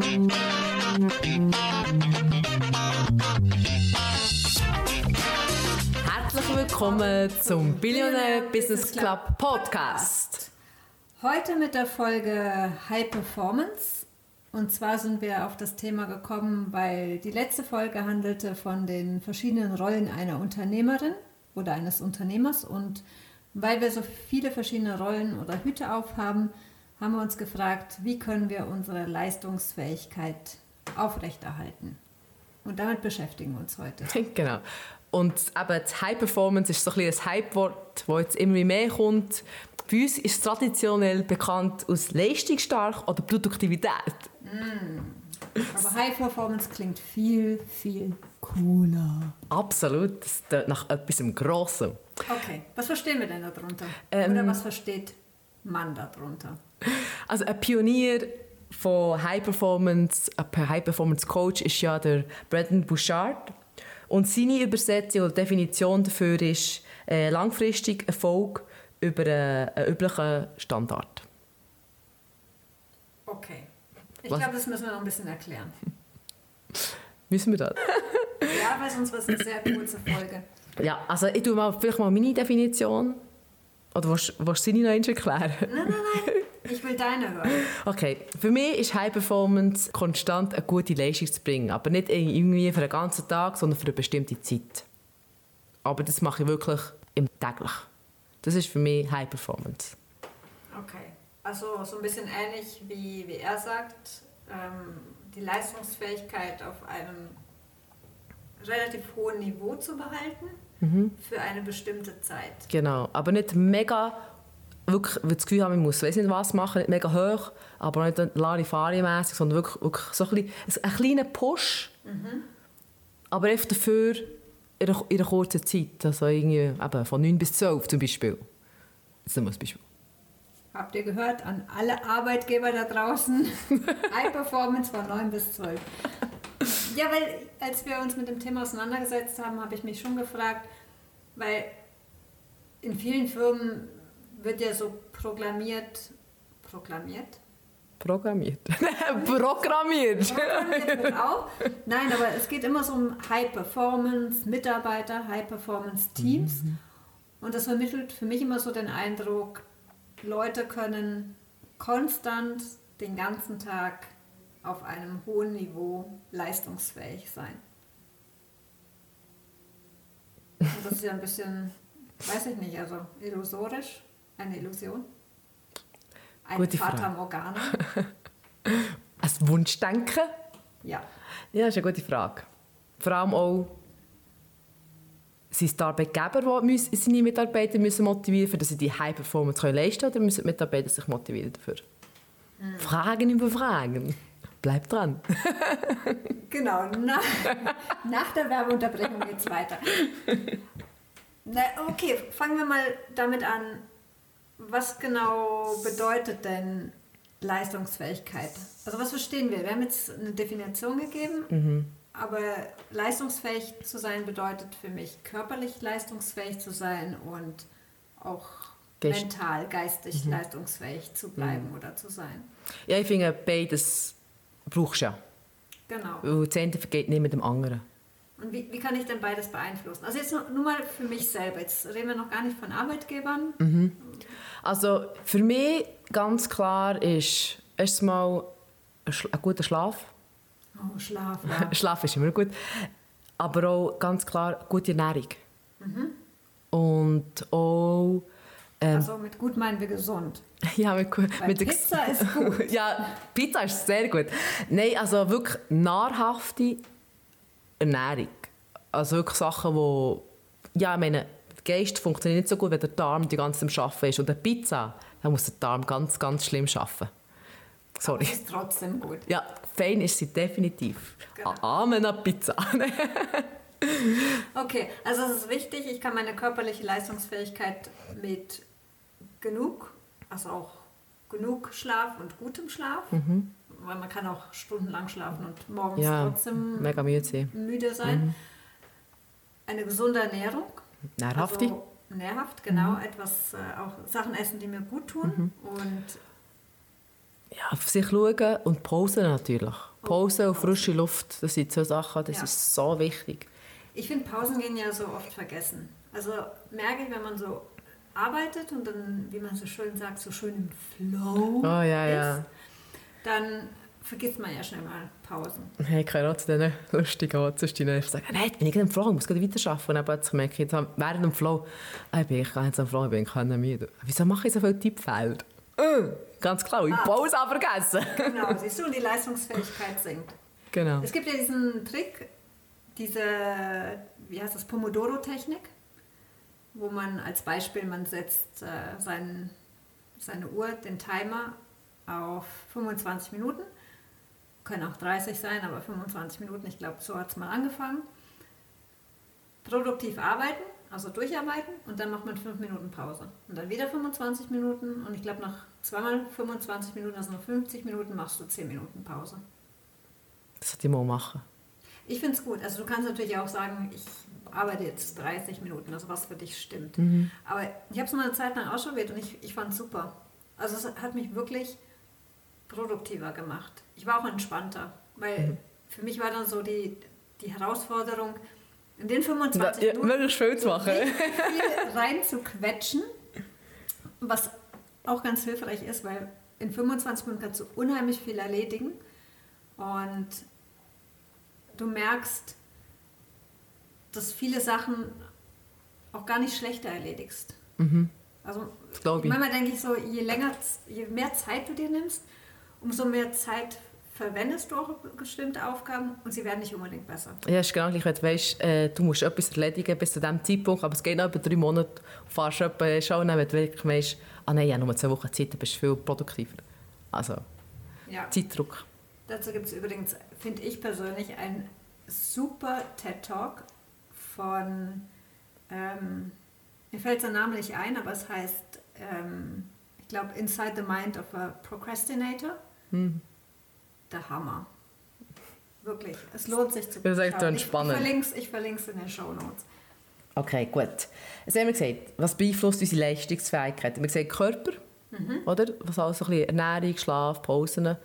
Herzlich willkommen zum Billionaire Business Club Podcast. Heute mit der Folge High Performance. Und zwar sind wir auf das Thema gekommen, weil die letzte Folge handelte von den verschiedenen Rollen einer Unternehmerin oder eines Unternehmers. Und weil wir so viele verschiedene Rollen oder Hüte aufhaben, haben wir uns gefragt, wie können wir unsere Leistungsfähigkeit aufrechterhalten. Und damit beschäftigen wir uns heute. Genau. Und eben das High Performance ist so ein, bisschen ein Hype-Wort, das jetzt immer mehr kommt. Bei uns ist es traditionell bekannt aus leistungsstark oder Produktivität. Aber High Performance klingt viel, viel cooler. Absolut, das klingt nach etwas Grossem. Okay, was verstehen wir denn darunter? Ähm, Oder was versteht man darunter? Also ein Pionier von High Performance, ein High Performance Coach ist ja der Brandon Bouchard. Und seine Übersetzung oder Definition dafür ist äh, langfristig Erfolg über einen, einen üblichen Standard. Okay. Ich glaube, das müssen wir noch ein bisschen erklären. Müssen wir das? Ja, weil sonst wird es eine sehr kurze Folge. Ja, also ich tue mal, vielleicht mal meine Definition. Oder willst willst du seine noch erklären? Nein, nein, nein. Ich will deine hören. Okay, für mich ist High Performance konstant eine gute Leistung zu bringen. Aber nicht irgendwie für den ganzen Tag, sondern für eine bestimmte Zeit. Aber das mache ich wirklich im täglich. Das ist für mich High Performance. Okay. Also so ein bisschen ähnlich wie, wie er sagt, ähm, die Leistungsfähigkeit auf einem relativ hohen Niveau zu behalten für eine bestimmte Zeit. Genau. Aber nicht mega, wirklich, weil das Gefühl habe, ich muss weiss nicht was machen, nicht mega hoch, aber nicht Larifari-mässig, sondern wirklich, wirklich so ein, bisschen, ein kleiner Push. Aber einfach dafür in einer, in einer kurzen Zeit. Also irgendwie eben von 9 bis 12 zum Beispiel. Das ist ein Beispiel. Habt ihr gehört an alle Arbeitgeber da draußen? High Performance von 9 bis 12. Ja, weil als wir uns mit dem Thema auseinandergesetzt haben, habe ich mich schon gefragt, weil in vielen Firmen wird ja so proklamiert, proklamiert? Programmiert. Programmiert. Programmiert auch. Nein, aber es geht immer so um High Performance Mitarbeiter, High Performance Teams. Und das vermittelt für mich immer so den Eindruck, Leute können konstant den ganzen Tag auf einem hohen Niveau leistungsfähig sein. Und das ist ja ein bisschen, weiß ich nicht, also illusorisch, eine Illusion. Ein Gute Fata Frage. Morgana. Ein Wunschdenken? Ja. Ja, das ist eine gute Frage. Vor allem auch, sind es die Arbeitgeber, die seine Mitarbeiter müssen motivieren müssen, dass sie die High Performance leisten können, oder müssen die Mitarbeiter sich motivieren dafür? Fragen über Fragen. Bleib dran. Genau, nach, nach der Werbeunterbrechung geht es weiter. Na, okay, fangen wir mal damit an. Was genau bedeutet denn Leistungsfähigkeit? Also was verstehen wir? Wir haben jetzt eine Definition gegeben, aber leistungsfähig zu sein bedeutet für mich körperlich leistungsfähig zu sein und auch Geist- mental, geistig leistungsfähig zu bleiben oder zu sein. Ja, ich finde, beides brauchst du ja. Genau. Weil das eine vergeht nicht mit dem anderen. Und wie, wie kann ich denn beides beeinflussen? Also jetzt nur, nur mal für mich selber. Jetzt reden wir noch gar nicht von Arbeitgebern. Also für mich ganz klar ist erstmal ein, ein guter Schlaf. Oh, Schlaf. Ja. Schlaf ist immer gut. Aber auch ganz klar gute Ernährung. Und auch ähm, Also mit gut meinen wir gesund. ja, mit, Weil mit Pizza ist gut. ja, Pizza ist sehr gut. Nein, also wirklich nahrhafte Ernährung. Also wirklich Sachen, wo ja, ich meine, der Geist funktioniert nicht so gut, wenn der Darm die ganze Zeit am Arbeiten ist. Und eine Pizza, da muss der Darm ganz, ganz schlimm arbeiten. Sorry. Ist trotzdem gut. Ja, fein ist sie definitiv. Genau. Amen an Pizza. Okay, also es ist wichtig, ich kann meine körperliche Leistungsfähigkeit mit genug, also auch genug Schlaf und gutem Schlaf, weil man kann auch stundenlang schlafen und morgens ja, trotzdem mega müde sein. müde sein. Eine gesunde Ernährung. Nährhafte. Also, nährhaft, genau. Etwas, äh, auch Sachen essen, die mir gut tun. Und Ja, auf sich schauen und Pause natürlich. Pause und frische Luft, das sind zwei Sachen, das Ja. ist so wichtig. Ich finde, Pausen gehen ja so oft vergessen. Also merke ich, wenn man so arbeitet und dann, wie man so schön sagt, so schön im Flow Oh ja, ist, ja. dann vergisst man ja schnell mal Pausen. Hey, ich kann auch zu diesen lustigen Anzustigen einfach sagen, nein, bin ich gerade im Flow, ich muss gerade weiterarbeiten. Und dann plötzlich merke ich, jetzt am- während dem Flow, ah, ich bin ich gar nicht so im Flow, ich bin keine müde. Wieso mache ich so viele Tippfelder? Äh, ganz klar, ich Ah. Pause vergessen. Genau, siehst du, und die Leistungsfähigkeit sinkt. genau. Es gibt ja diesen Trick, diese, wie heißt das, Pomodoro-Technik, wo man als Beispiel, man setzt äh, seinen, seine Uhr, den Timer auf 25 Minuten, können auch 30 sein, aber 25 Minuten, ich glaube, so hat es mal angefangen. Produktiv arbeiten, also durcharbeiten und dann macht man 5 Minuten Pause. Und dann wieder 25 Minuten und ich glaube, nach zweimal 25 Minuten, also nach 50 Minuten, machst du 10 Minuten Pause. Das ich mal machen. Ich finde es gut. Also du kannst natürlich auch sagen, ich arbeite jetzt 30 Minuten, also was für dich stimmt. Aber ich habe es mal eine Zeit lang ausprobiert und ich, ich fand es super. Also es hat mich wirklich produktiver gemacht. Ich war auch entspannter, weil für mich war dann so die, die Herausforderung, in den 25 Ja, Minuten viel zu machen. viel rein zu quetschen, was auch ganz hilfreich ist, weil in 25 Minuten kannst du unheimlich viel erledigen und du merkst, dass viele Sachen auch gar nicht schlechter erledigst. Also Das glaube ich. manchmal denke ich so, je länger, je mehr Zeit du dir nimmst, umso mehr Zeit verwendest du auch bestimmte Aufgaben und sie werden nicht unbedingt besser. Ja, es ist genau gleich, wenn du weißt, äh, du musst etwas erledigen bis zu diesem Zeitpunkt, aber es geht noch über drei Monate, du fährst etwa schon, wenn du wirklich weißt, ah nein, ich habe nur zwei Wochen Zeit, dann bist du viel produktiver. Also, Ja. Zeitdruck. Dazu gibt es übrigens, finde ich persönlich, einen super TED-Talk von, ähm, mir fällt der Name nicht ein, aber es heißt, ähm, ich glaube, Inside the Mind of a Procrastinator. Hm. Der Hammer. Wirklich, es lohnt sich zu Das ist echt dann Ich, spannend. ich verlinke es in den Show Notes. Okay, gut. Jetzt haben wir gesagt, was beeinflusst unsere Leistungsfähigkeit? Wir sehen Körper, oder? Was alles so ein bisschen Ernährung, Schlaf, Pausen.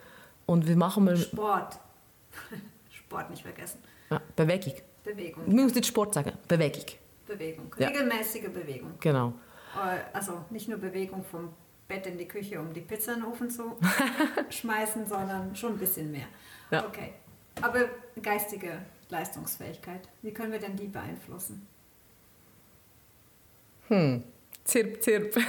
Und wie machen wir Sport. Sport nicht vergessen. ja, Bewegung? Bewegung. Ich muss nicht Sport sagen, Bewegung. Bewegung. Ja. Regelmäßige Bewegung. Genau. Äh, Also nicht nur Bewegung vom Bett in die Küche, um die Pizza in den Ofen zu schmeißen, sondern schon ein bisschen mehr. Ja. Okay. Aber geistige Leistungsfähigkeit, wie können wir denn die beeinflussen? Hm. Zirp, zirp.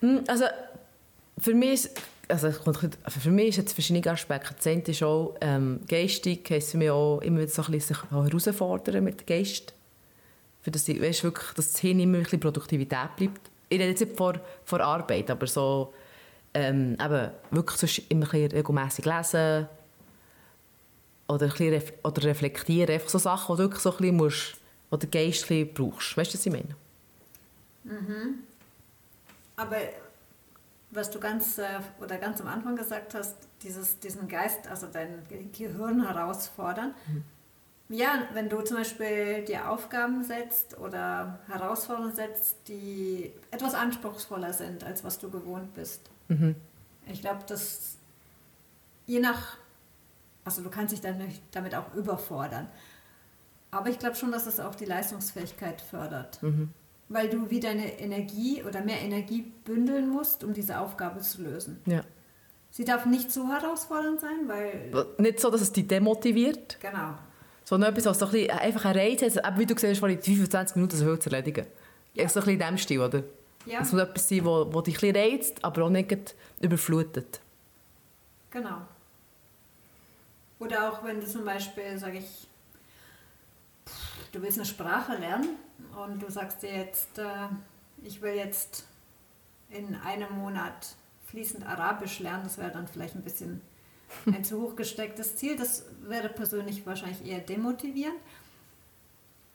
Hm, also, für mich ist, also also für mich ist jetzt verschiedene Aspekte. Das eine ist auch ähm, geistig, heisst für mich auch immer so ein bisschen sich herausfordern mit dem Geist. Für das, weißt, wirklich, dass das Hirn immer ein bisschen Produktivität bleibt. Ich rede jetzt nicht vor, vor Arbeit, aber so ähm, eben, wirklich sonst immer ein bisschen regelmässig lesen oder, ein bisschen ref oder reflektieren. Einfach so Sachen, die du wirklich so ein bisschen musst, die der Geist ein bisschen brauchst. Weißt du, was ich meine? Aber was du ganz äh, oder ganz am Anfang gesagt hast, dieses, diesen Geist, also dein Ge- Gehirn herausfordern. Ja, wenn du zum Beispiel dir Aufgaben setzt oder Herausforderungen setzt, die etwas anspruchsvoller sind, als was du gewohnt bist. Ich glaube, dass je nach, also du kannst dich dann damit auch überfordern. Aber ich glaube schon, dass es auch die Leistungsfähigkeit fördert. Weil du wie deine Energie oder mehr Energie bündeln musst, um diese Aufgabe zu lösen. Ja. Sie darf nicht zu herausfordernd sein, weil, Nicht so, dass es dich demotiviert, genau, sondern etwas, was so ein bisschen einfach ein Reiz hat. Wie du siehst, vorhin 25 Minuten so viel zu erledigen. Ja. So ein bisschen in diesem Stil, oder? ja, Es muss etwas sein, das das dich ein bisschen reizt, aber auch nicht überflutet. genau. Oder auch wenn du zum Beispiel, sage ich, du willst eine Sprache lernen und du sagst dir jetzt, äh, ich will jetzt in einem Monat fließend Arabisch lernen, das wäre dann vielleicht ein bisschen ein zu hoch gestecktes Ziel. Das wäre persönlich wahrscheinlich eher demotivierend.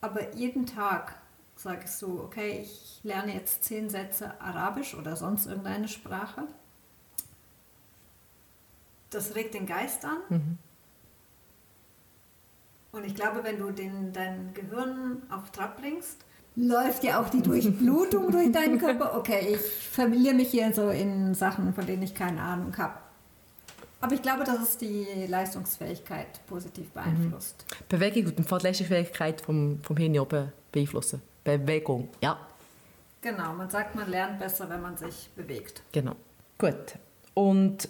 Aber jeden Tag sagst du, okay, ich lerne jetzt zehn Sätze Arabisch oder sonst irgendeine Sprache. Das regt den Geist an. Und ich glaube, wenn du den, dein Gehirn auf Trab bringst, läuft ja auch die Durchblutung durch deinen Körper. Okay, ich verliere mich hier so in Sachen, von denen ich keine Ahnung habe. Aber ich glaube, dass es die Leistungsfähigkeit positiv beeinflusst. Mhm. Bewegung und die Leistungsfähigkeit vom, vom Hirn oben beeinflussen. Bewegung, ja. Genau, man sagt, man lernt besser, wenn man sich bewegt. Genau. Gut. Und,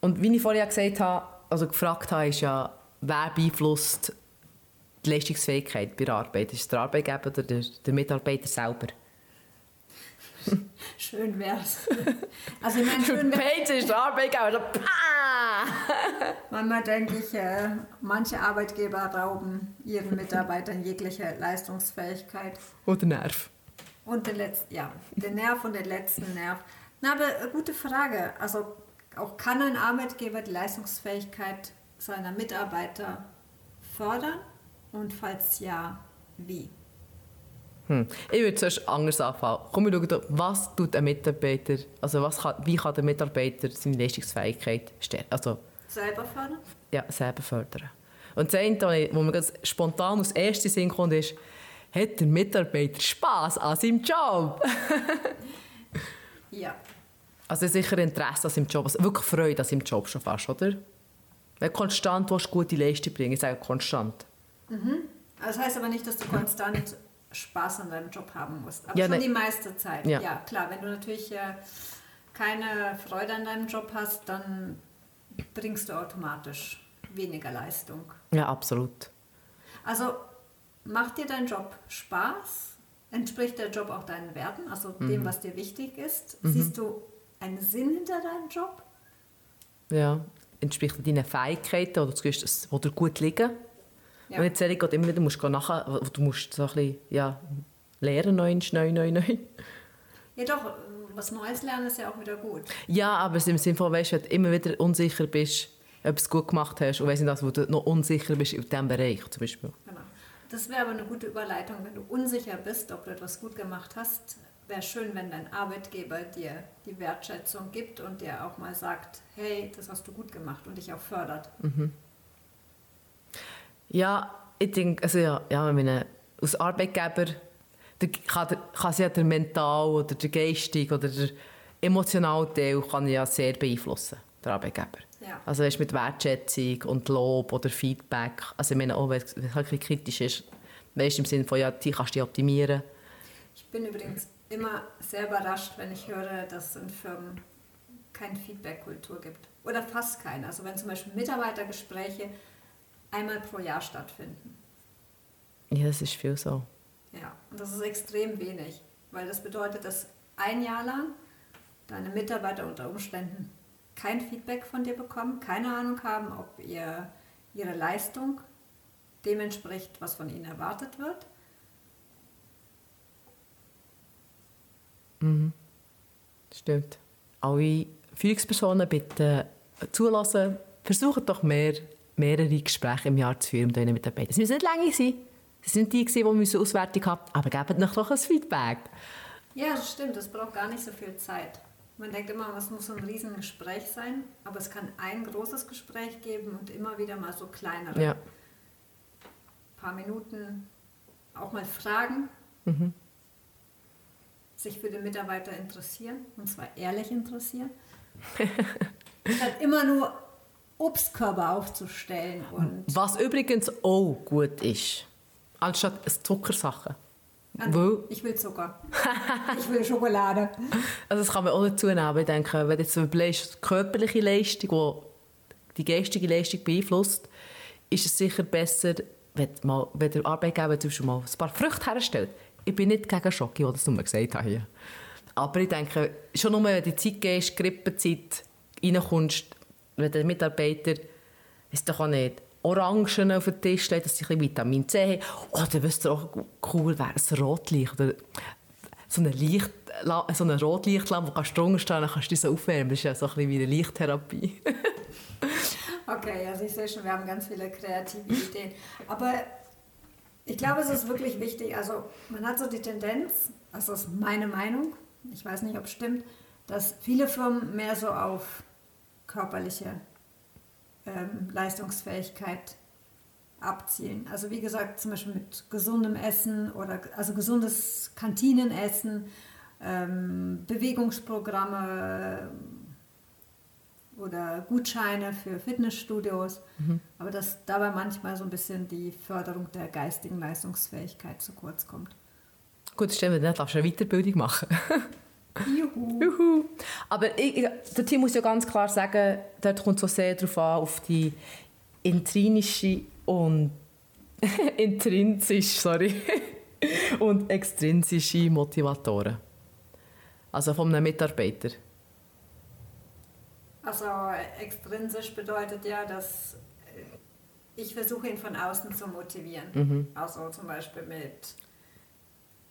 und wie ich vorher gesagt habe, also gefragt habe, ist ja, wer beeinflusst die Leistungsfähigkeit bei der Arbeit? Ist es der Arbeitgeber oder der, der Mitarbeiter selber? Schön wär's. Also ich meine, schön wär's. ist der Arbeitgeber. So, Manchmal denke ich, äh, manche Arbeitgeber rauben ihren Mitarbeitern jegliche Leistungsfähigkeit. Oder Nerv. Und den letzten, ja, den Nerv und den letzten Nerv. Na, aber äh, gute Frage. Also auch kann ein Arbeitgeber die Leistungsfähigkeit seiner Mitarbeiter fördern? Und falls ja, wie? Hm. Ich würde zuerst anders anfangen. Komm, wir schauen, was tut ein Mitarbeiter, also was kann, wie kann der Mitarbeiter seine Leistungsfähigkeit stärken? Also, selber fördern? Ja, selber fördern. Und das eine, wo mir ganz spontan aus ersten Sinn kommt, ist, hat der Mitarbeiter Spass an seinem Job? ja. Also sicher Interesse an seinem Job, also wirklich Freude an seinem Job schon fast, oder? Wenn du konstant willst, gute Leistung bringen ich sage konstant. Mhm. Das heißt aber nicht, dass du konstant Spaß an deinem Job haben musst. Aber ja, schon ne. die meiste Zeit. Ja. ja. klar, wenn du natürlich äh, keine Freude an deinem Job hast, dann bringst du automatisch weniger Leistung. Ja, absolut. Also macht dir dein Job Spaß? Entspricht der Job auch deinen Werten, also mhm. dem, was dir wichtig ist? Mhm. Siehst du einen Sinn hinter deinem Job? Ja, entspricht deinen Fähigkeiten oder du, wo dir gut liegen? Ja. Und jetzt sage ich immer wieder, musst du nachher, du musst so ein bisschen, ja, lernen, neu, neu, neu, neu. Ja doch, was Neues lernen ist ja auch wieder gut. Ja, aber im Sinne von, weißt, wenn du immer wieder unsicher bist, ob du es gut gemacht hast und weiss nicht, wo du noch unsicher bist in diesem Bereich zum Beispiel. Genau. Das wäre aber eine gute Überleitung, wenn du unsicher bist, ob du etwas gut gemacht hast. Wäre schön, wenn dein Arbeitgeber dir die Wertschätzung gibt und dir auch mal sagt, hey, das hast du gut gemacht und dich auch fördert. Mhm. Ja, ich denke, also ja, ja meine, als Arbeitgeber der, kann, der, kann ja der mental oder der geistig oder der emotionale Teil kann ja sehr beeinflussen, der Arbeitgeber. Ja. Also weißt, mit Wertschätzung und Lob oder Feedback, also ich meine auch, wenn es ein kritisch ist, weißt, im Sinne von, ja, die kannst du optimieren. Ich bin übrigens immer sehr überrascht, wenn ich höre, dass es in Firmen keine Feedback-Kultur gibt. Oder fast keine. Also wenn zum Beispiel Mitarbeitergespräche einmal pro Jahr stattfinden. Ja, das ist viel so. Ja, und das ist extrem wenig, weil das bedeutet, dass ein Jahr lang deine Mitarbeiter unter Umständen kein Feedback von dir bekommen, keine Ahnung haben, ob ihr, ihre Leistung dem entspricht, was von ihnen erwartet wird. Mhm. Stimmt. Alle Führungspersonen bitte zulassen, versuchen doch mehr mehrere Gespräche im Jahr zu führen mit Mitarbeitern. Es müssen nicht lange sein. Es sind die, die eine Auswertung haben, aber gebt noch doch ein Feedback. Ja, das stimmt. Das braucht gar nicht so viel Zeit. Man denkt immer, es muss ein riesen Gespräch sein, aber es kann ein großes Gespräch geben und immer wieder mal so kleinere. Ja. Ein paar Minuten auch mal fragen, mhm. Sich für den Mitarbeiter interessieren und zwar ehrlich interessieren. Statt immer nur Obstkörper aufzustellen. Und Was übrigens auch gut ist, anstatt Zuckersachen. Weil, ich will Zucker. ich will Schokolade. Also das kann man auch dazu nehmen. Ich denke, wenn jetzt die körperliche Leistung, die die geistige Leistung beeinflusst, ist es sicher besser, wenn, mal, wenn der Arbeitgeber zum Beispiel mal ein paar Früchte herstellt. Ich bin nicht gegen Schocke, die das nur gesagt habe hier. Aber ich denke, schon nur, wenn die Zeit gehst, Grippezeit, reinkommst, wenn der Mitarbeiter, ist doch auch nicht, Orangen auf den Tisch legt, dass sie ein Vitamin C haben. Dann wüsste auch cool wäre, ein Rotlicht oder so eine, Licht, so eine Rotlichtlampe, wo du drunter stehen dann kannst du dich so aufwärmen. Das ist ja so ein wie eine Lichttherapie. okay, also ich sehe schon, wir haben ganz viele kreative Ideen. Aber ich glaube, es ist wirklich wichtig, also man hat so die Tendenz, das ist meine Meinung, ich weiß nicht, ob es stimmt, dass viele Firmen mehr so auf körperliche ähm, Leistungsfähigkeit abzielen. Also wie gesagt, zum Beispiel mit gesundem Essen oder also gesundes Kantinenessen, ähm, Bewegungsprogramme oder Gutscheine für Fitnessstudios. Mhm. Aber dass dabei manchmal so ein bisschen die Förderung der geistigen Leistungsfähigkeit zu kurz kommt. Gut, stellen wir nicht, darfst du eine Weiterbildung machen. Juhu. Juhu. Aber ich, ich, der Team muss ja ganz klar sagen, dort kommt so sehr darauf an, auf die intrinsische und intrinsisch, sorry, und extrinsische Motivatoren. Also von einem Mitarbeiter. Also extrinsisch bedeutet ja, dass äh, ich versuche ihn von außen zu motivieren. Mhm. Also zum Beispiel mit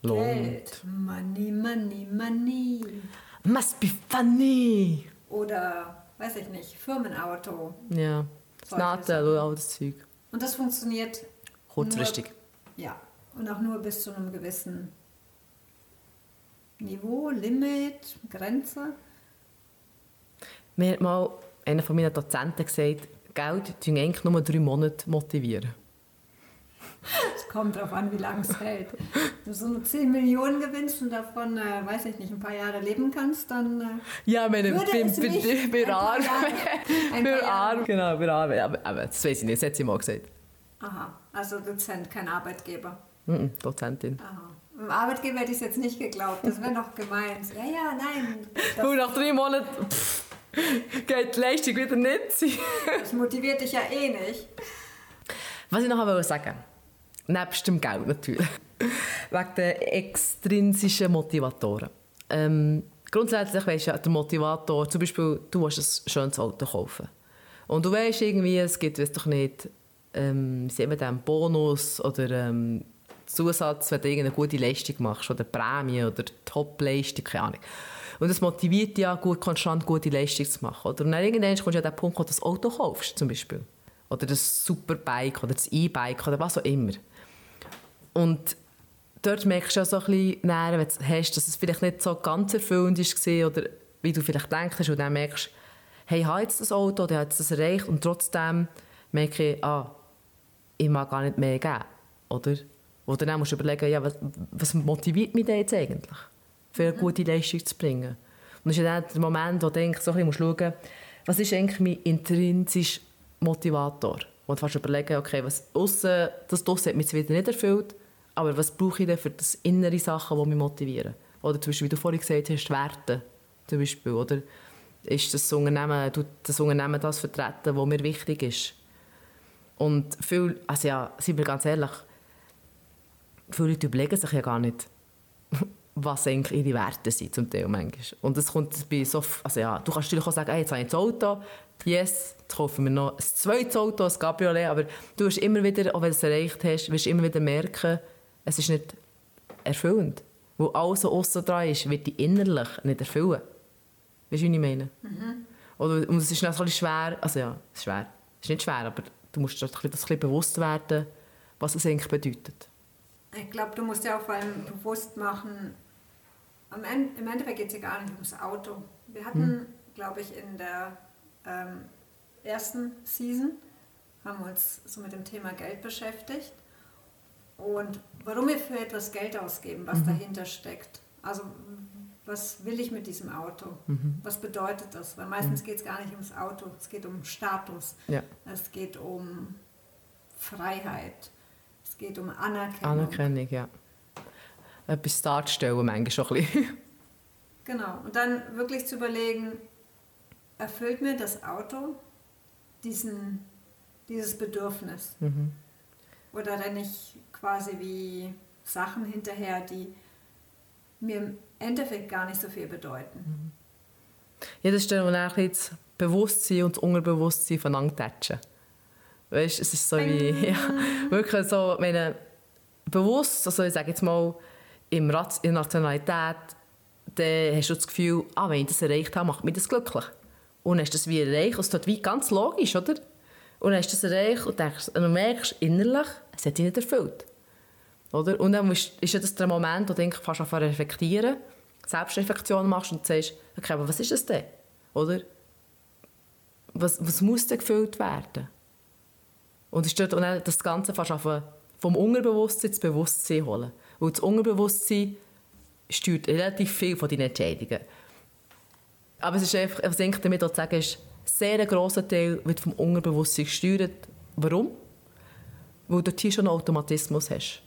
Lohnt. Geld. Money, money, money. Must be funny. Oder, weiß ich nicht, Firmenauto. Ja, Nadel oder all das Zeug. Und das funktioniert kurzfristig. Ja, und auch nur bis zu einem gewissen Niveau, Limit, Grenze. Mir hat mal einer von meinen Dozenten gesagt, Geld tun eigentlich nur drei Monate motivieren. Es kommt darauf an, wie lange es hält. Wenn du so 10 Millionen gewinnst und davon, äh, weiß ich nicht, ein paar Jahre leben kannst, dann. Äh, ja, meine, würde bin, es bin, bin, arm. Bin arm, genau, bin arm. Aber, aber das weiß ich nicht, das hat sie mal gesagt. Aha, also Dozent, kein Arbeitgeber. -mm, Dozentin. Aha. Dem Arbeitgeber hätte ich es jetzt nicht geglaubt, das wäre noch gemeint. Ja, ja, nein. Und nach drei Monaten pff, geht die Leistung wieder nicht. das motiviert dich ja eh nicht. Was ich noch sagen wollte, Nebst dem Geld natürlich. Wegen der extrinsischen Motivatoren. Ähm, grundsätzlich weisst du ja, der Motivator, zum Beispiel, du willst ein schönes Auto kaufen. Und du weißt irgendwie, es gibt, weißt doch nicht, ähm, sie haben Bonus oder ähm, Zusatz, wenn du eine gute Leistung machst oder Prämie oder Top-Leistung, keine Ahnung. Und das motiviert ja, gut, konstant gute Leistung zu machen. Oder? Und dann irgendwann kommst du an den Punkt, wo du das Auto kaufst, zum Beispiel. Oder das Superbike oder das E-Bike oder was auch immer. Und dort merkst du ja so ein bisschen, wenn du hast, dass es vielleicht nicht so ganz erfüllend war oder wie du vielleicht denkst und dann merkst, hey, ich habe jetzt das Auto oder ich habe jetzt das erreicht und trotzdem merke ich, ah, ich mag gar nicht mehr geben, oder? Oder dann musst du überlegen, ja, was, was motiviert mich denn jetzt eigentlich, für eine mhm. gute Leistung zu bringen? Und das ist dann der Moment, wo du denkst, so ein bisschen schauen, was ist eigentlich mein intrinsischer Motivator? Wo du fast überlegen, okay, was aussen, das draussen hat mich wieder nicht erfüllt, aber was brauche ich denn für das innere Sachen, die mich motivieren? Oder zum Beispiel, wie du vorhin gesagt hast, Werte zum Beispiel. Oder ist das Unternehmen, das Unternehmen das vertreten, was mir wichtig ist? Und viel, also ja, seien wir ganz ehrlich, viele Leute überlegen sich ja gar nicht, was eigentlich ihre Werte sind zum Teil manchmal. Und das kommt bei so, also ja, du kannst natürlich auch sagen, hey, jetzt habe ich ein Auto, yes, jetzt kaufen wir noch ein zweites Auto, ein Cabriolet, aber du wirst immer wieder, auch wenn du es erreicht hast, wirst immer wieder merken, es ist nicht erfüllend. Wo alles so aussen dran ist, wird dich innerlich nicht erfüllen. Weißt du, was ich meine? Mhm. Oder, und es ist bisschen schwer, also ja, es ist schwer. Es ist nicht schwer, aber du musst dir das ein bisschen bewusst werden, was es eigentlich bedeutet. Ich glaube, du musst dir auch vor allem bewusst machen, Ende, im Endeffekt geht es ja gar nicht ums Auto. Wir hatten, hm. glaube ich, in der ähm, ersten Season, haben wir uns so mit dem Thema Geld beschäftigt und warum wir für etwas Geld ausgeben, was mhm. dahinter steckt. Also was will ich mit diesem Auto? Mhm. Was bedeutet das? Weil meistens mhm. geht es gar nicht ums Auto, es geht um Status, ja. es geht um Freiheit, es geht um Anerkennung. Anerkennung, ja. Etwas darzustellen manchmal schon ein bisschen. Genau, und dann wirklich zu überlegen, erfüllt mir das Auto diesen, dieses Bedürfnis? Mhm. Oder renne ich quasi wie Sachen hinterher, die mir im Endeffekt gar nicht so viel bedeuten. Mhm. Ja, das stellen wir auch jetzt Bewusstsein und das Unterbewusstsein voneinander tätschen. Weißt, es ist so wie, ja, wirklich so, meine, bewusst, also ich sage jetzt mal, in der Nationalität, dann hast du das Gefühl, ah, wenn ich das erreicht habe, macht mich das glücklich. Und hast das wie erreicht, das ist wie ganz logisch, oder? Und dann hast du das erreicht und, denkst, und merkst innerlich, es hat dich nicht erfüllt. Oder? Und dann ist ja das der Moment, wo du fast anfangen reflektieren, Selbstreflexion machst und sagst, okay, aber was ist das denn? Oder? Was, was muss denn gefüllt werden? Und es ist dort und dann das Ganze fast auf vom Unterbewusstsein ins Bewusstsein holen. Weil das Unterbewusstsein steuert relativ viel von deinen Entscheidungen. Aber es ist einfach, was ich damit auch sagen ist, sehr grosser Teil wird vom Unterbewusstsein gesteuert. Warum? Weil du hier schon einen Automatismus hast.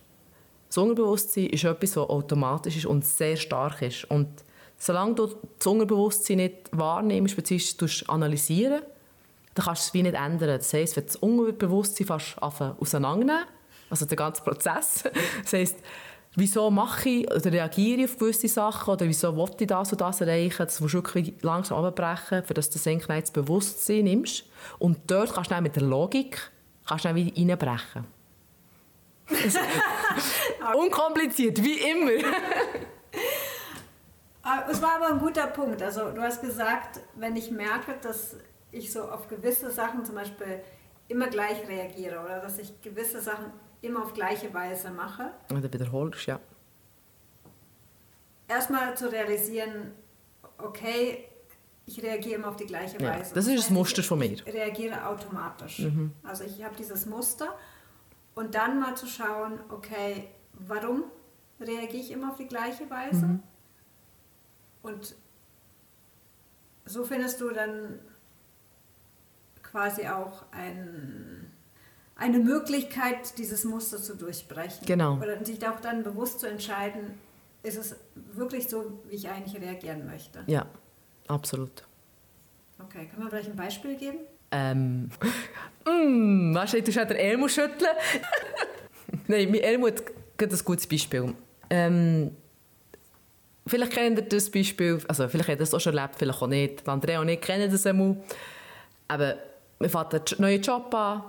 Das Unterbewusstsein ist etwas, das automatisch ist und sehr stark ist. Und solange du das Unterbewusstsein nicht wahrnimmst, beziehungsweise analysieren, dann kannst du es wie nicht ändern. Das heisst, wenn das Unterbewusstsein fast auseinandernehmen, also der ganze Prozess, das heisst, wieso mache ich oder reagiere ich auf gewisse Sachen oder wieso will ich das und das erreichen, das musst du wirklich langsam abbrechen, für dass du das Bewusstsein nimmst. Und dort kannst du dann mit der Logik kannst du dann wieder reinbrechen. Unkompliziert, wie immer. Ah, es war aber ein guter Punkt. Also du hast gesagt, wenn ich merke, dass ich so auf gewisse Sachen zum Beispiel immer gleich reagiere oder dass ich gewisse Sachen immer auf gleiche Weise mache. Oder wiederholst, ja. Erstmal zu realisieren, okay, ich reagiere immer auf die gleiche ja, Weise. Das ist das Muster von mir. Ich reagiere automatisch. Mhm. Also ich habe dieses Muster und dann mal zu schauen, okay, warum reagiere ich immer auf die gleiche Weise? Mhm. Und so findest du dann quasi auch ein, eine Möglichkeit, dieses Muster zu durchbrechen. Genau. Oder sich auch dann bewusst zu entscheiden, ist es wirklich so, wie ich eigentlich reagieren möchte. Ja, absolut. Okay, können wir vielleicht ein Beispiel geben? Ähm, mm, weißt du, du den Elmo schütteln. Nein, mein Elmo hat ein gutes Beispiel. Ähm, vielleicht kennt ihr das Beispiel, also vielleicht habt ihr das auch schon erlebt, vielleicht auch nicht. Andrea und ich kennen das einmal. Aber man fängt einen neuen Job an,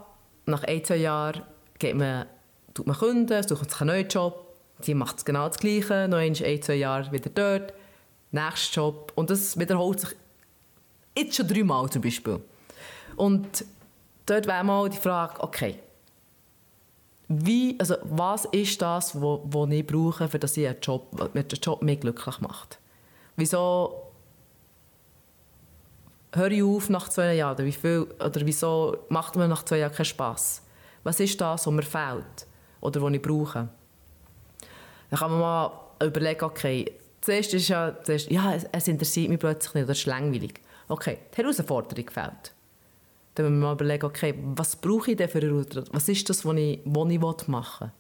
nach ein, zwei Jahren geht man, tut man Kunden, sucht sich einen neuen Job, sie macht genau das Gleiche, noch ein, zwei Jahre wieder dort, nächster Job. Und das wiederholt sich jetzt schon dreimal zum Beispiel. Und dort wäre mal die Frage, okay, wie, also was ist das, was ich brauche, für dass ich einen Job, mir den Job mich glücklich macht? Wieso höre ich auf nach zwei Jahren? Oder, wie viel, oder wieso macht mir nach zwei Jahren keinen Spass? Was ist das, was mir fehlt? Oder was ich brauche? Dann kann man mal überlegen, okay, zuerst ist ja, zuerst, ja es interessiert mich plötzlich nicht, das ist langweilig. Okay, die Herausforderung fehlt. Dann müssen wir mal überlegen, okay, was brauche ich denn für eine Herausforderung? Was ist das, was ich, was ich machen will?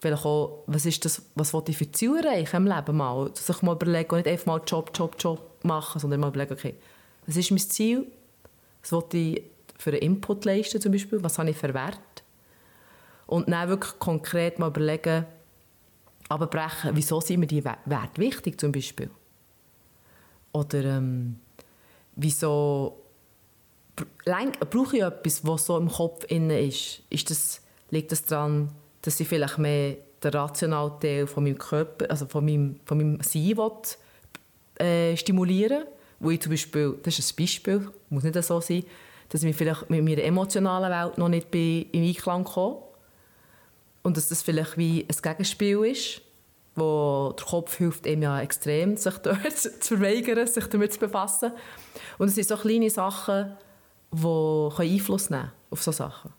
Vielleicht auch, was ist das, was ich für Ziele erreichen im Leben mal? Sich mal überlegen und nicht einfach mal Job, Job, Job machen, sondern mal überlegen, okay, was ist mein Ziel? Was will ich für einen Input leisten zum Beispiel? Was habe ich für Wert? Und dann wirklich konkret mal überlegen, abbrechen, wieso sind mir die Werte wichtig zum Beispiel? Oder ähm, wieso brauche ich etwas, was so im Kopf inne ist? ist das, liegt das daran, dass ich vielleicht mehr den rationalen Teil von meinem Körper, also von meinem, von meinem Sein will, äh, stimulieren wo ich zum Beispiel, das ist ein Beispiel, muss nicht so sein, dass ich vielleicht mit meiner emotionalen Welt noch nicht in Einklang komme und dass das vielleicht wie ein Gegenspiel ist, wo der Kopf hilft ihm ja extrem, sich dort zu verweigern, sich damit zu befassen. Und es sind so kleine Sachen, die Einfluss nehmen auf solche Sachen.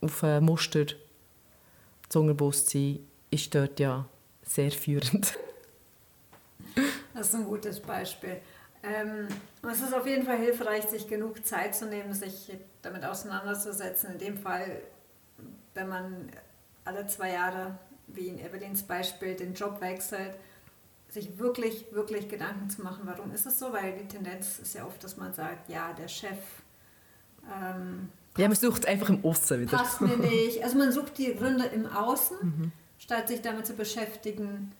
Auf ein Muster. Das Unterbewusstsein ist dort ja sehr führend. Das ist ein gutes Beispiel. Ähm, es ist auf jeden Fall hilfreich, sich genug Zeit zu nehmen, sich damit auseinanderzusetzen. In dem Fall, wenn man alle zwei Jahre, wie in Evelyns Beispiel, den Job wechselt, sich wirklich, wirklich Gedanken zu machen, warum ist es so? Weil die Tendenz ist ja oft, dass man sagt, ja, der Chef. Ähm, ja, man sucht einfach im Außen wieder. Passt mir nicht. Also man sucht die Gründe im Außen, mhm. statt sich damit zu beschäftigen,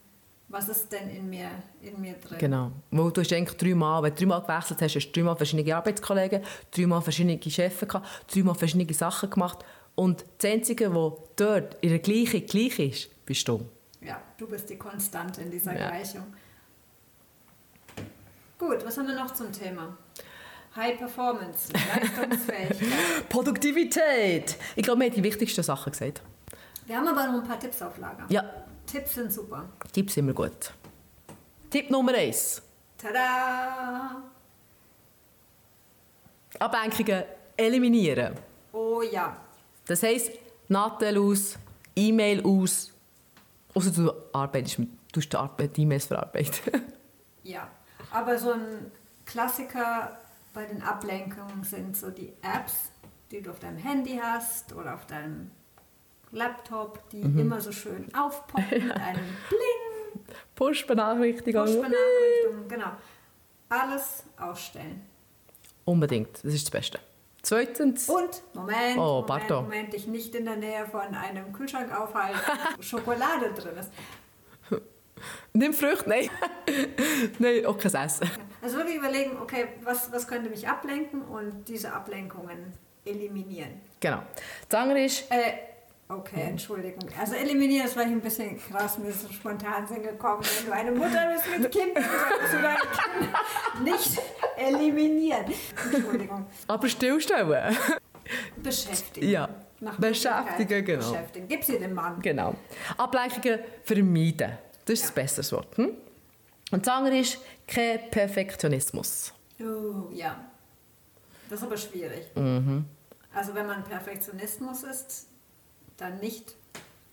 was ist denn in mir, in mir drin. Genau. Weil du hast eigentlich dreimal, wenn du dreimal gewechselt hast, hast du dreimal verschiedene Arbeitskollegen, dreimal verschiedene Chefs gehabt, dreimal verschiedene Sachen gemacht. Und das Einzige, was dort in der Gleichung gleich ist, bist du. Ja, du bist die Konstante in dieser ja. Gleichung. Gut, was haben wir noch zum Thema? High Performance, Leistungsfähigkeit. Produktivität. Ich glaube, wir haben die wichtigsten Sachen gesagt. Wir haben aber noch ein paar Tipps auf Lager. Ja. Tipps sind super. Tipps sind immer gut. Tipp Nummer 1. Tada! Ablenkungen eliminieren. Oh ja. Das heisst, Nattel aus, E-Mail aus, außer du arbeitest mit, du die Arbeit, E-Mails verarbeiten. Ja, aber so ein Klassiker bei den Ablenkungen sind so die Apps, die du auf deinem Handy hast oder auf deinem Laptop, die immer so schön aufpoppen mit einem Bling, Push-Benachrichtigung. Push-Benachrichtigung, genau. Alles ausstellen. Unbedingt, das ist das Beste. Zweitens, Und, Moment, Oh, Moment, pardon. Moment, dich nicht in der Nähe von einem Kühlschrank aufhalten, wo Schokolade drin ist. nimm Früchte, nein. nein, auch kein Essen. Also wirklich überlegen, okay, was, was könnte mich ablenken und diese Ablenkungen eliminieren. Genau. Das andere ist, Äh, okay, Entschuldigung. Also eliminieren ist vielleicht ein bisschen krass, mir ist so spontan Sinn gekommen. Wenn du eine Mutter bist mit Kind, dann solltest du deine Kinder nicht eliminieren. Entschuldigung. aber stillstellen. Beschäftigen. ja, beschäftigen, genau. Beschäftigen. Gib sie dem Mann. Genau. Ablenkungen vermeiden. Das ist Ja. ein besseres Wort. Hm? Und das andere ist kein Perfektionismus. Oh, ja. Das ist aber schwierig. Also wenn man Perfektionismus ist, dann nicht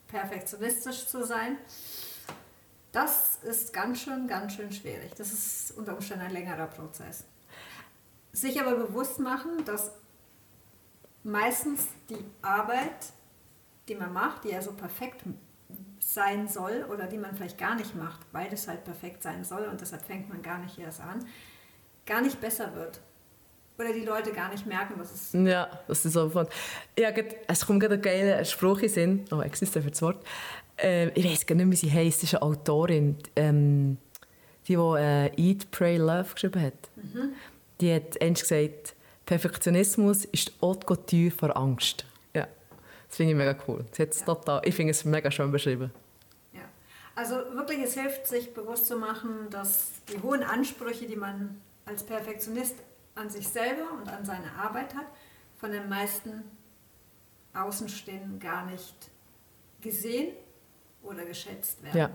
perfektionistisch zu sein, das ist ganz schön, ganz schön schwierig. Das ist unter Umständen ein längerer Prozess. Sich aber bewusst machen, dass meistens die Arbeit, die man macht, die ja so perfekt sein soll oder die man vielleicht gar nicht macht, weil das halt perfekt sein soll und deshalb fängt man gar nicht erst an, gar nicht besser wird. Oder die Leute gar nicht merken, dass es Ja, das ist so. Ja, es kommt gerade ein geiler Spruch in Sinn. Oh, excuse für das Wort. Äh, ich weiß gar nicht, wie sie heisst. Das ist eine Autorin. Ähm, die, die äh, Eat, Pray, Love geschrieben hat. Die hat einst gesagt, Perfektionismus ist die Haute Couture vor Angst. Ja, das finde ich mega cool. Sie Ja. total, ich finde es mega schön beschrieben. Ja, also wirklich, es hilft, sich bewusst zu machen, dass die hohen Ansprüche, die man als Perfektionist an sich selber und an seine Arbeit hat, von den meisten Außenstehenden gar nicht gesehen oder geschätzt werden. Ja.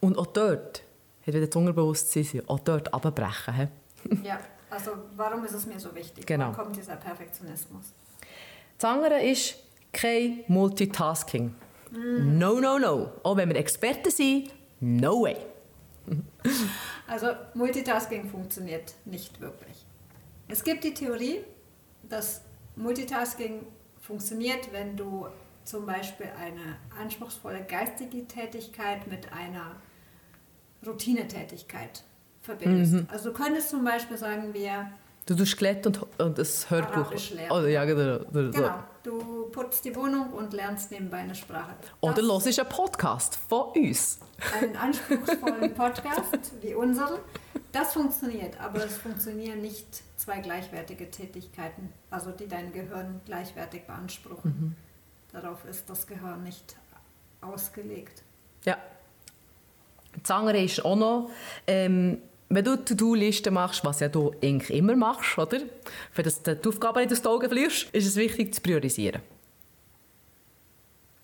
Und auch dort hat wieder das Unterbewusstsein sein, auch dort abbrechen. Ja, also warum ist es mir so wichtig? Genau. Woher kommt dieser Perfektionismus? Das andere ist kein Multitasking. No, no, no. Auch wenn wir Experten sind, no way. Also Multitasking funktioniert nicht wirklich. Es gibt die Theorie, dass Multitasking funktioniert, wenn du zum Beispiel eine anspruchsvolle geistige Tätigkeit mit einer Routinetätigkeit verbindest. Also du könntest zum Beispiel sagen, wir Du tust Skelett und, und das Hörbuch. Oder, ja, oder, genau, du putzt die Wohnung und lernst nebenbei eine Sprache. oder Das- hörst einen Podcast von uns. einen anspruchsvollen Podcast wie unseren. Das funktioniert, aber es funktionieren nicht zwei gleichwertige Tätigkeiten, also die dein Gehirn gleichwertig beanspruchen. Darauf ist das Gehirn nicht ausgelegt. Ja. Das andere ist auch noch, ähm, wenn du To-Do-Listen machst, was ja du eigentlich immer machst, oder? Für das du die Aufgabe nicht aus den Augen verlierst, ist es wichtig zu priorisieren.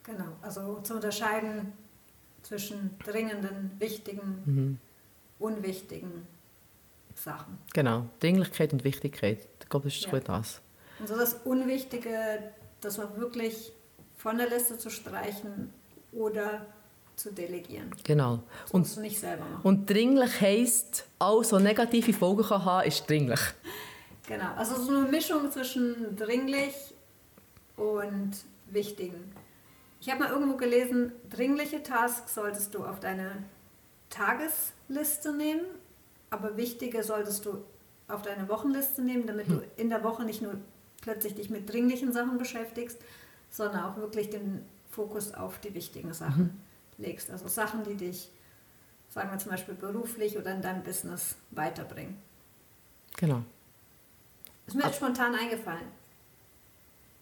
Genau, also zu unterscheiden zwischen dringenden, wichtigen, Mhm. unwichtigen Sachen. Genau. Dringlichkeit und Wichtigkeit. Ich glaube, das ist Ja. gut das. Und so das Unwichtige, das war wirklich von der Liste zu streichen oder zu delegieren. Genau. Das Und musst du nicht selber machen. Und dringlich heisst, alles, was negative Folgen kann haben, ist dringlich. Genau, also so eine Mischung zwischen dringlich und wichtigen. Ich habe mal irgendwo gelesen, dringliche Tasks solltest du auf deine Tagesliste nehmen, aber wichtige solltest du auf deine Wochenliste nehmen, damit du in der Woche nicht nur plötzlich dich mit dringlichen Sachen beschäftigst, sondern auch wirklich den Fokus auf die wichtigen Sachen legst. Also Sachen, die dich, sagen wir zum Beispiel beruflich oder in deinem Business weiterbringen. Genau. Ist mir jetzt spontan eingefallen.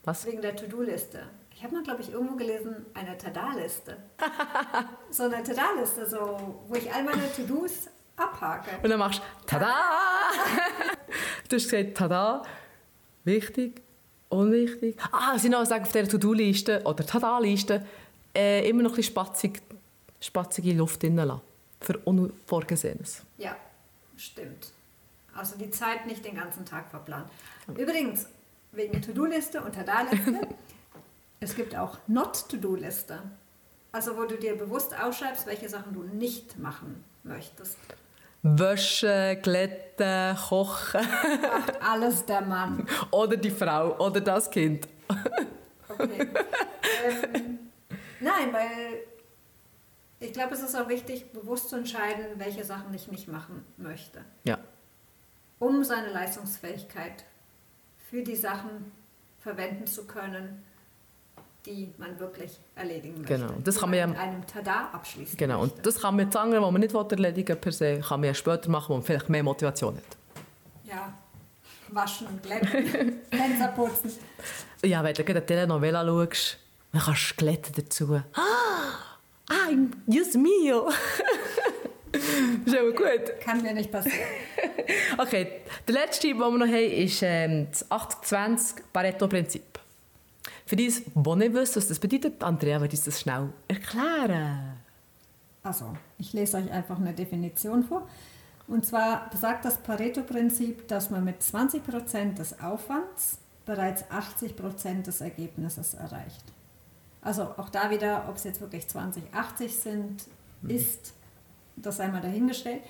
Was? Wegen der To-Do-Liste. Ich habe mal, glaube ich, irgendwo gelesen, eine Tada-Liste. so eine Tada-Liste, so, wo ich all meine To-Dos abhake. Und dann machst du Tada! du hast gesagt, Tada, wichtig, unwichtig. Ah, ich noch sagen auf dieser To-Do-Liste oder Tada-Liste, äh, immer noch ein bisschen spatzig, spatzige Luft drin lassen. Für Unvorgesehenes. Ja, stimmt. Also die Zeit nicht den ganzen Tag verplanen. Übrigens, wegen To-Do-Liste und Tada-Liste, Es gibt auch Not-to-Do-Liste. Also wo du dir bewusst aufschreibst, welche Sachen du nicht machen möchtest. Waschen, glätten, kochen. Macht alles der Mann. oder die Frau oder das Kind. Okay. ähm, nein, weil ich glaube, es ist auch wichtig, bewusst zu entscheiden, welche Sachen ich nicht machen möchte. Ja. Um seine Leistungsfähigkeit für die Sachen verwenden zu können, die man wirklich erledigen möchte. Genau. Das Die kann man ja- mit einem Tada abschließen Genau. Und möchte. das kann man jetzt andere, was man nicht erledigen per se, kann man ja später machen, wo man vielleicht mehr Motivation hat. Ja, waschen, glätten, Fenster putzen. Ja, wenn du gerade eine Telenovela schaust, dann kannst du glätten dazu. Ah, ah, Dios mio. ist aber gut. Kann mir nicht passieren. Okay, der letzte, den wir noch haben, ist ähm, das 80-20 Pareto-Prinzip. Für die, die nicht wissen, was das bedeutet, Andrea wird uns das schnell erklären. Also, ich lese euch einfach eine Definition vor. Und zwar besagt das Pareto-Prinzip, dass man mit 20% des Aufwands bereits 80% des Ergebnisses erreicht. Also auch da wieder, ob es jetzt wirklich 20, 80 sind, ist, das sei mal dahingestellt.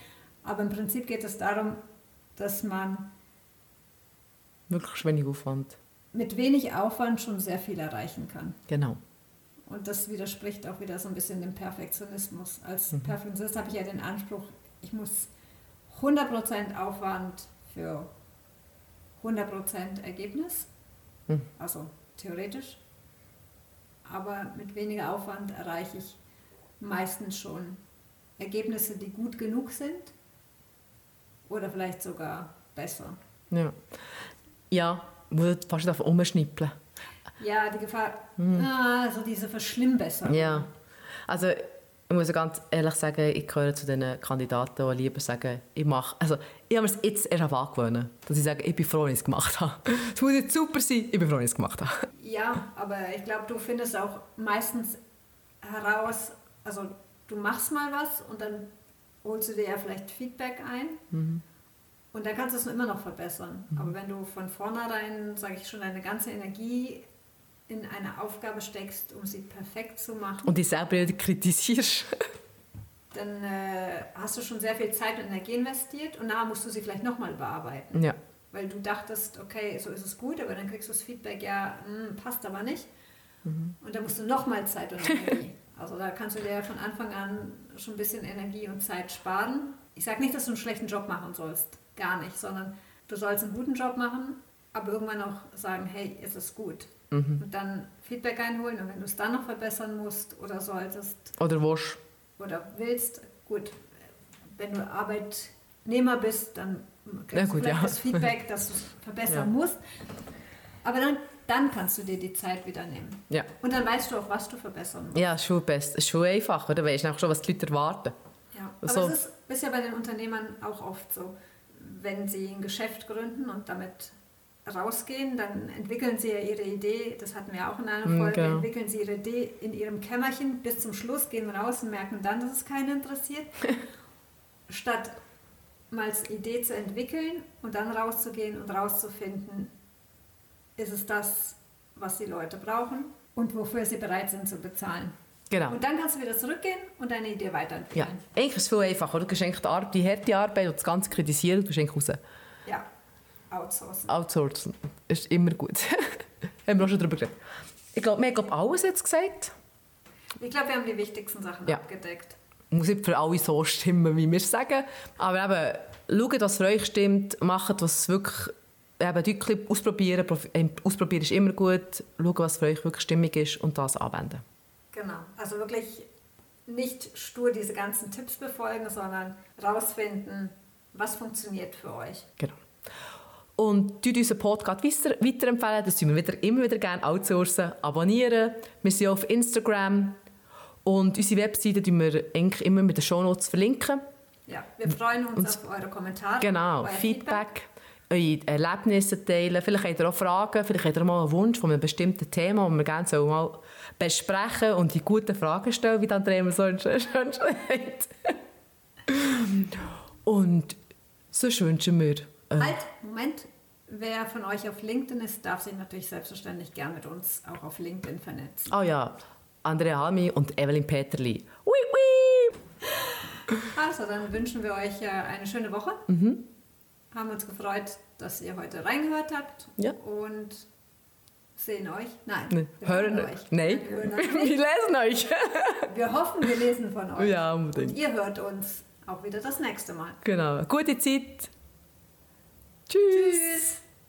Aber im Prinzip geht es darum, dass man Wirklich wenig Aufwand. Mit wenig Aufwand schon sehr viel erreichen kann. Genau. Und das widerspricht auch wieder so ein bisschen dem Perfektionismus. Als Perfektionist habe ich ja den Anspruch, ich muss 100% Aufwand für 100% Ergebnis, Mhm. also theoretisch. Aber mit weniger Aufwand erreiche ich meistens schon Ergebnisse, die gut genug sind oder vielleicht sogar besser. Ja. Ja, du fast davon umschnippeln. Ja, die Gefahr, ah, so diese Verschlimmbesserung. Ja. Also, ich muss ganz ehrlich sagen, ich gehöre zu den Kandidaten, die lieber sagen, ich mache, also ich habe mir es jetzt erst angewöhnt, dass ich sage, ich bin froh, dass ich es gemacht habe. Es muss jetzt super sein, ich bin froh, dass ich es gemacht habe. Ja, aber ich glaube, du findest auch meistens heraus, also du machst mal was und dann holst du dir ja vielleicht Feedback ein und dann kannst du es immer noch verbessern. Aber wenn du von vornherein, sage ich schon, deine ganze Energie in eine Aufgabe steckst, um sie perfekt zu machen, Und dich selber kritisierst. dann äh, hast du schon sehr viel Zeit und Energie investiert und nachher musst du sie vielleicht nochmal überarbeiten. ja. Weil du dachtest, okay, so ist es gut, aber dann kriegst du das Feedback, ja, hm, passt aber nicht. Und da musst du nochmal Zeit und Energie. Also da kannst du dir von Anfang an schon ein bisschen Energie und Zeit sparen. Ich sage nicht, dass du einen schlechten Job machen sollst, gar nicht, sondern du sollst einen guten Job machen, aber irgendwann auch sagen, hey, ist es gut. Und dann Feedback einholen und wenn du es dann noch verbessern musst oder solltest, Oder was? oder willst, gut, wenn du Arbeitnehmer bist, dann kriegst du gut, vielleicht ja. das Feedback, dass du es verbessern Ja. musst. Aber dann, dann kannst du dir die Zeit wieder nehmen. Ja. Und dann weißt du auch, was du verbessern musst. Ja, ist schon best. Ist schon einfach, oder? Du weißt auch schon, was die Leute erwarten. Ja. Aber So. es ist, ist ja bei den Unternehmern auch oft so, wenn sie ein Geschäft gründen und damit rausgehen, dann entwickeln sie ja ihre Idee, das hatten wir auch in einer Mhm, Folge, genau. entwickeln sie ihre Idee in ihrem Kämmerchen bis zum Schluss, gehen raus und merken dann, dass es keinen interessiert. Statt mal als Idee zu entwickeln und dann rauszugehen und rauszufinden, ist es das, was die Leute brauchen und wofür sie bereit sind zu bezahlen. Genau. Und dann kannst du wieder zurückgehen und deine Idee Ja, weiterentwickeln. eigentlich ist es viel einfacher. oder? Du eigentlich die, Arbeit, die harte Arbeit und das Ganze kritisieren, du eigentlich raus. Ja, outsourcen. Outsourcen ist immer gut. haben wir auch schon darüber geredet. Ich glaube, wir haben alles jetzt gesagt. Ich glaube, wir haben die wichtigsten Sachen Ja. abgedeckt. muss nicht für alle so stimmen, wie wir es sagen. Aber eben, schaut, was für euch stimmt, macht, was wirklich eben deutlich ausprobieren. Ähm, Ausprobieren ist immer gut. Schauen, was für euch wirklich stimmig ist und das anwenden. Genau. Also wirklich nicht stur diese ganzen Tipps befolgen, sondern rausfinden, was funktioniert für euch. Genau. Und tut unseren Podcast weiter- weiterempfehlen. Das tun wir wieder, immer wieder gerne outsourcen. Abonnieren. Wir sind auf Instagram. Und unsere Webseite tun wir eigentlich immer mit den Shownotes verlinken. Ja, wir freuen uns auf eure Kommentare. Genau, euer Feedback, eure Erlebnisse teilen. Vielleicht habt ihr auch Fragen, vielleicht habt ihr mal einen Wunsch von einem bestimmten Thema, das wir gerne mal besprechen und die guten Fragen stellen, wie dann Andrea immer so schön sagt. Und sonst wünschen wir... Äh, Halt, Moment. Wer von euch auf LinkedIn ist, darf sich natürlich selbstverständlich gern mit uns auch auf LinkedIn vernetzen. Oh ja, Andrea Halmi und Evelyn Peterli. Ui, ui. Also, dann wünschen wir euch äh, eine schöne Woche. Mhm. Haben uns gefreut, dass ihr heute reingehört habt. Ja. Und sehen euch. Nein, Nee, wir hören euch. Nein, Wir, hören euch wir lesen euch. wir hoffen, wir lesen von euch. Ja, Und unbedingt. ihr hört uns auch wieder das nächste Mal. Genau. Gute Zeit. Tschüss. Tschüss.